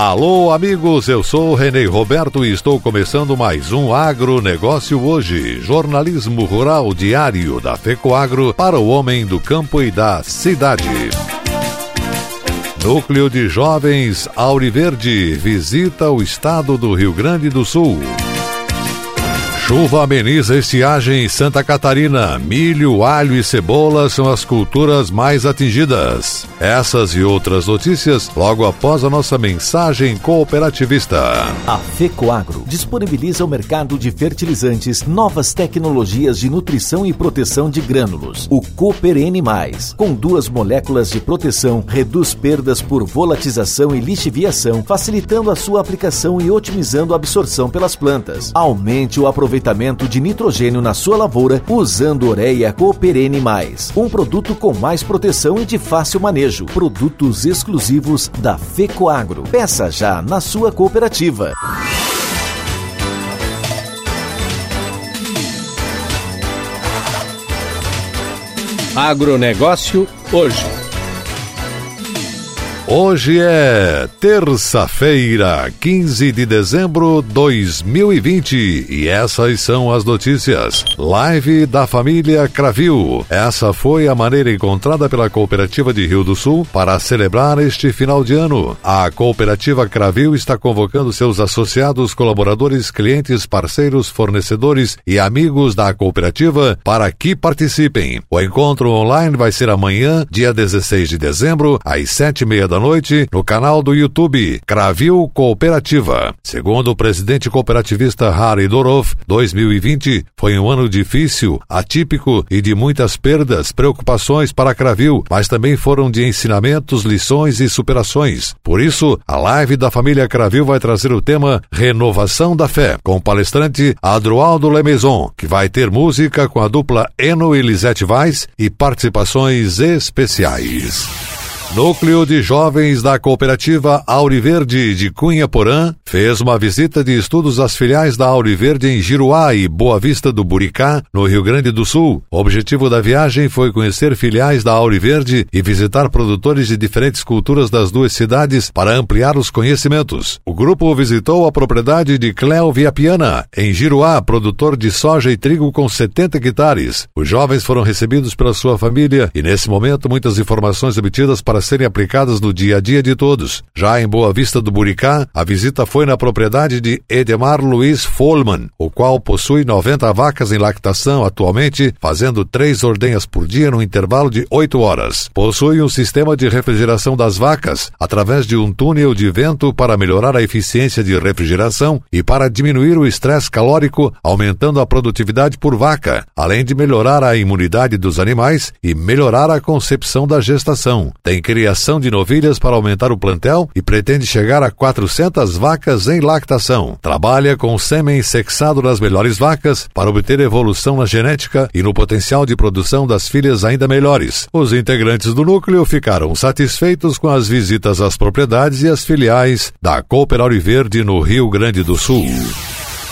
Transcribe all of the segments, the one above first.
Alô, amigos, eu sou Renê Roberto e estou começando mais um Agronegócio Hoje, jornalismo rural diário da FECOAGro para o homem do campo e da cidade. Núcleo de Jovens Auriverde visita o estado do Rio Grande do Sul. Chuva ameniza estiagem em Santa Catarina. Milho, alho e cebola são as culturas mais atingidas. Essas e outras notícias logo após a nossa mensagem cooperativista. A FECOAGRO disponibiliza o mercado de fertilizantes, novas tecnologias de nutrição e proteção de grânulos. O Cooper N+, com duas moléculas de proteção, reduz perdas por volatização e lixiviação, facilitando a sua aplicação e otimizando a absorção pelas plantas. Aumente o aproveitamento aproveitamento de nitrogênio na sua lavoura usando Ureia Cooperene Mais. Um produto com mais proteção e de fácil manejo. Produtos exclusivos da Fecoagro. Peça já na sua cooperativa. Agronegócio hoje. Hoje é terça-feira, 15 de dezembro de 2020 e essas são as notícias. Live da família Cravil. Essa foi a maneira encontrada pela Cooperativa de Rio do Sul para celebrar este final de ano. A Cooperativa Cravil está convocando seus associados, colaboradores, clientes, parceiros, fornecedores e amigos da cooperativa para que participem. O encontro online vai ser amanhã, dia 16 de dezembro, às sete e meia da noite no canal do YouTube Cravil Cooperativa. Segundo o presidente cooperativista Harry Dorov, 2020 foi um ano difícil, atípico e de muitas perdas, preocupações para Cravil, mas também foram de ensinamentos, lições e superações. Por isso, a live da família Cravil vai trazer o tema Renovação da Fé, com o palestrante Adroaldo Lemaison, que vai ter música com a dupla Eno e Lisette Weiss e participações especiais. Núcleo de Jovens da Cooperativa Auriverde de Cunha Porã fez uma visita de estudos às filiais da Auriverde em Giruá e Boa Vista do Buricá, no Rio Grande do Sul. O objetivo da viagem foi conhecer filiais da Auriverde e visitar produtores de diferentes culturas das duas cidades para ampliar os conhecimentos. O grupo visitou a propriedade de Cléo Viapiana, em Giruá, produtor de soja e trigo com 70 hectares. Os jovens foram recebidos pela sua família e, nesse momento, muitas informações obtidas para para serem aplicadas no dia a dia de todos. Já em Boa Vista do Buricá, a visita foi na propriedade de Edemar Luiz Folman, o qual possui 90 vacas em lactação atualmente, fazendo três ordenhas por dia no intervalo de 8 horas. Possui um sistema de refrigeração das vacas através de um túnel de vento para melhorar a eficiência de refrigeração e para diminuir o estresse calórico, aumentando a produtividade por vaca, além de melhorar a imunidade dos animais e melhorar a concepção da gestação. Tem criação de novilhas para aumentar o plantel e pretende chegar a 400 vacas em lactação. Trabalha com sêmen sexado das melhores vacas para obter evolução na genética e no potencial de produção das filhas ainda melhores. Os integrantes do núcleo ficaram satisfeitos com as visitas às propriedades e às filiais da Cooper Verde no Rio Grande do Sul.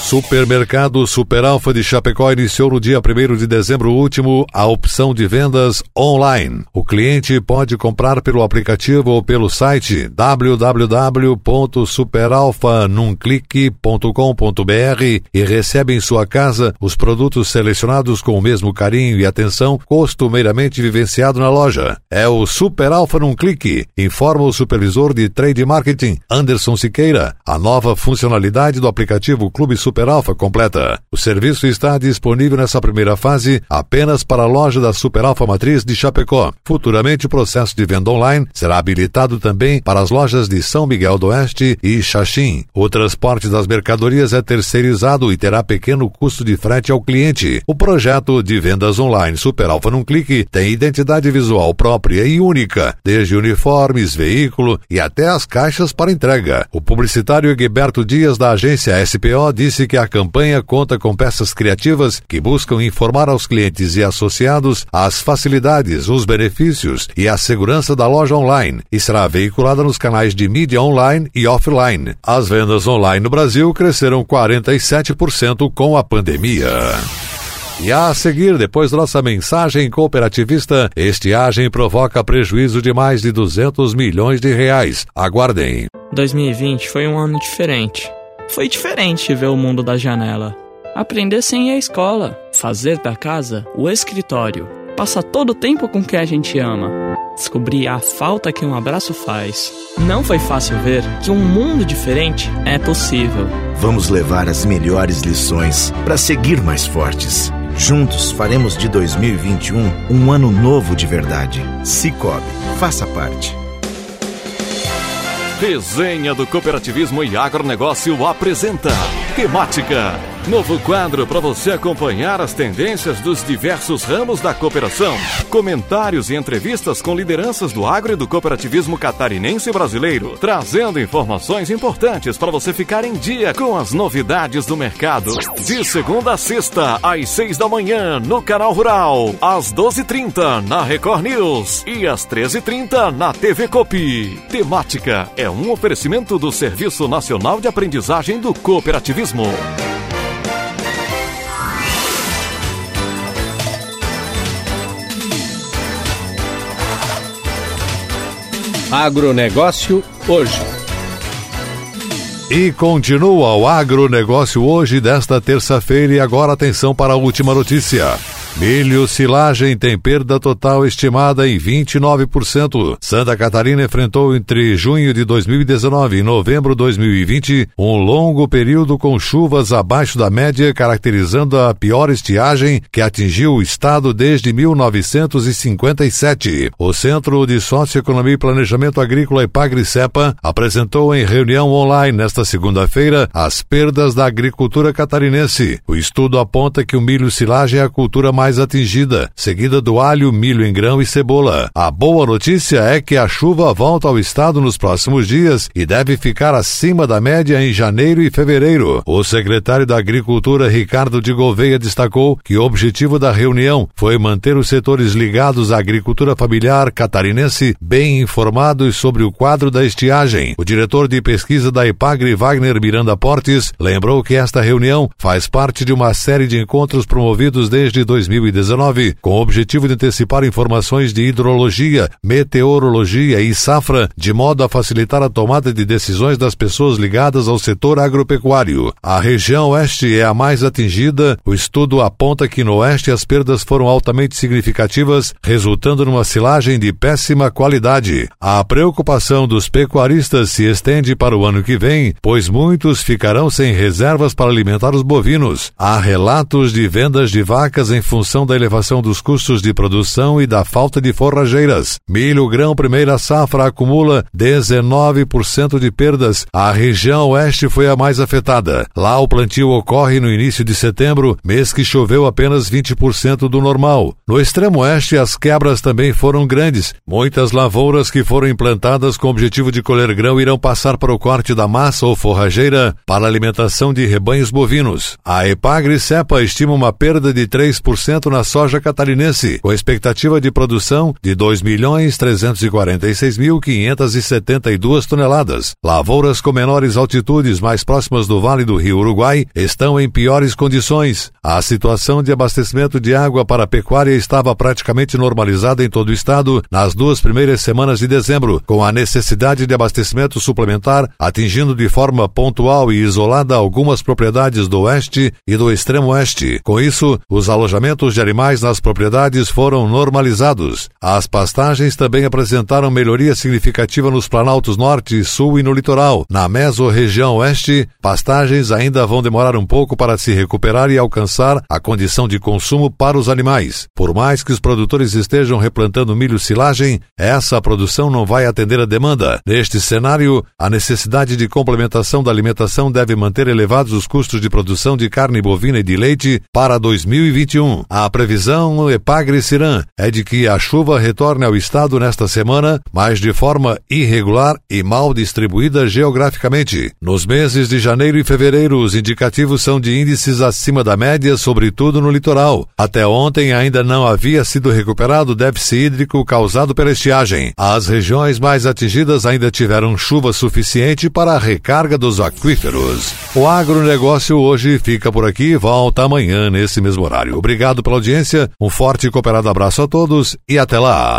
Supermercado Super Alfa de Chapecó iniciou no dia 1 de dezembro último a opção de vendas online. O cliente pode comprar pelo aplicativo ou pelo site www.superalfanumclique.com.br e recebe em sua casa os produtos selecionados com o mesmo carinho e atenção costumeiramente vivenciado na loja. É o Super Alfa num clique, informa o supervisor de trade marketing Anderson Siqueira. A nova funcionalidade do aplicativo Clube Super Super Alfa completa. O serviço está disponível nessa primeira fase apenas para a loja da Super Alfa Matriz de Chapecó. Futuramente, o processo de venda online será habilitado também para as lojas de São Miguel do Oeste e Xaxim. O transporte das mercadorias é terceirizado e terá pequeno custo de frete ao cliente. O projeto de vendas online Super Alfa num clique tem identidade visual própria e única, desde uniformes, veículo e até as caixas para entrega. O publicitário Egberto Dias da agência SPO disse que a campanha conta com peças criativas que buscam informar aos clientes e associados as facilidades, os benefícios e a segurança da loja online e será veiculada nos canais de mídia online e offline. As vendas online no Brasil cresceram 47% com a pandemia. E a seguir, depois da nossa mensagem cooperativista, estiagem provoca prejuízo de mais de 200 milhões de reais. Aguardem. 2020 foi um ano diferente. Foi diferente ver o mundo da janela. Aprender sem ir à escola, fazer da casa o escritório, passar todo o tempo com quem a gente ama, descobrir a falta que um abraço faz. Não foi fácil ver que um mundo diferente é possível. Vamos levar as melhores lições para seguir mais fortes. Juntos faremos de 2021 um ano novo de verdade. Cicobi, faça parte. Resenha do Cooperativismo e Agronegócio apresenta Temática Novo quadro para você acompanhar as tendências dos diversos ramos da cooperação. Comentários e entrevistas com lideranças do agro e do cooperativismo catarinense brasileiro, trazendo informações importantes para você ficar em dia com as novidades do mercado. De segunda a sexta, às seis da manhã, no Canal Rural, às doze e trinta na Record News e às treze e trinta na TV Copi. Temática é um oferecimento do Serviço Nacional de Aprendizagem do Cooperativismo. Agronegócio hoje. E continua o agronegócio hoje desta terça-feira e agora atenção para a última notícia. Milho silagem tem perda total estimada em 29%. Santa Catarina enfrentou entre junho de 2019 e novembro de 2020 um longo período com chuvas abaixo da média, caracterizando a pior estiagem que atingiu o estado desde 1957. O Centro de Socioeconomia e Planejamento Agrícola Epagri-Cepa apresentou em reunião online nesta segunda-feira as perdas da agricultura catarinense. O estudo aponta que o milho silagem é a cultura mais atingida, seguida do alho, milho em grão e cebola. A boa notícia é que a chuva volta ao estado nos próximos dias e deve ficar acima da média em janeiro e fevereiro. O secretário da Agricultura, Ricardo de Gouveia, destacou que o objetivo da reunião foi manter os setores ligados à agricultura familiar catarinense bem informados sobre o quadro da estiagem. O diretor de pesquisa da Ipagre, Wagner Miranda Portes, lembrou que esta reunião faz parte de uma série de encontros promovidos desde 2000 2019, com o objetivo de antecipar informações de hidrologia, meteorologia e safra, de modo a facilitar a tomada de decisões das pessoas ligadas ao setor agropecuário. A região oeste é a mais atingida. O estudo aponta que no oeste as perdas foram altamente significativas, resultando numa silagem de péssima qualidade. A preocupação dos pecuaristas se estende para o ano que vem, pois muitos ficarão sem reservas para alimentar os bovinos. Há relatos de vendas de vacas em função da elevação dos custos de produção e da falta de forrageiras. Milho grão primeira safra acumula 19% de perdas. A região oeste foi a mais afetada. Lá o plantio ocorre no início de setembro, mês que choveu apenas 20% do normal. No extremo oeste as quebras também foram grandes. Muitas lavouras que foram implantadas com o objetivo de colher grão irão passar para o corte da massa ou forrageira para alimentação de rebanhos bovinos. A Epagre Cepa estima uma perda de 3% na soja catarinense, com expectativa de produção de 2.346.572 toneladas. Lavouras com menores altitudes mais próximas do Vale do Rio Uruguai estão em piores condições. A situação de abastecimento de água para a pecuária estava praticamente normalizada em todo o estado nas duas primeiras semanas de dezembro, com a necessidade de abastecimento suplementar atingindo de forma pontual e isolada algumas propriedades do oeste e do extremo oeste. Com isso, os alojamentos de animais nas propriedades foram normalizados. As pastagens também apresentaram melhoria significativa nos planaltos norte, sul e no litoral. Na mesorregião oeste, pastagens ainda vão demorar um pouco para se recuperar e alcançar a condição de consumo para os animais. Por mais que os produtores estejam replantando milho silagem, essa produção não vai atender a demanda. Neste cenário, a necessidade de complementação da alimentação deve manter elevados os custos de produção de carne bovina e de leite para 2021. A previsão Epagre-Ciran é de que a chuva retorne ao estado nesta semana, mas de forma irregular e mal distribuída geograficamente. Nos meses de janeiro e fevereiro, os indicativos são de índices acima da média, sobretudo no litoral. Até ontem ainda não havia sido recuperado o déficit hídrico causado pela estiagem. As regiões mais atingidas ainda tiveram chuva suficiente para a recarga dos aquíferos. O agronegócio hoje fica por aqui e volta amanhã nesse mesmo horário. Obrigado pela audiência, um forte e cooperado abraço a todos e até lá.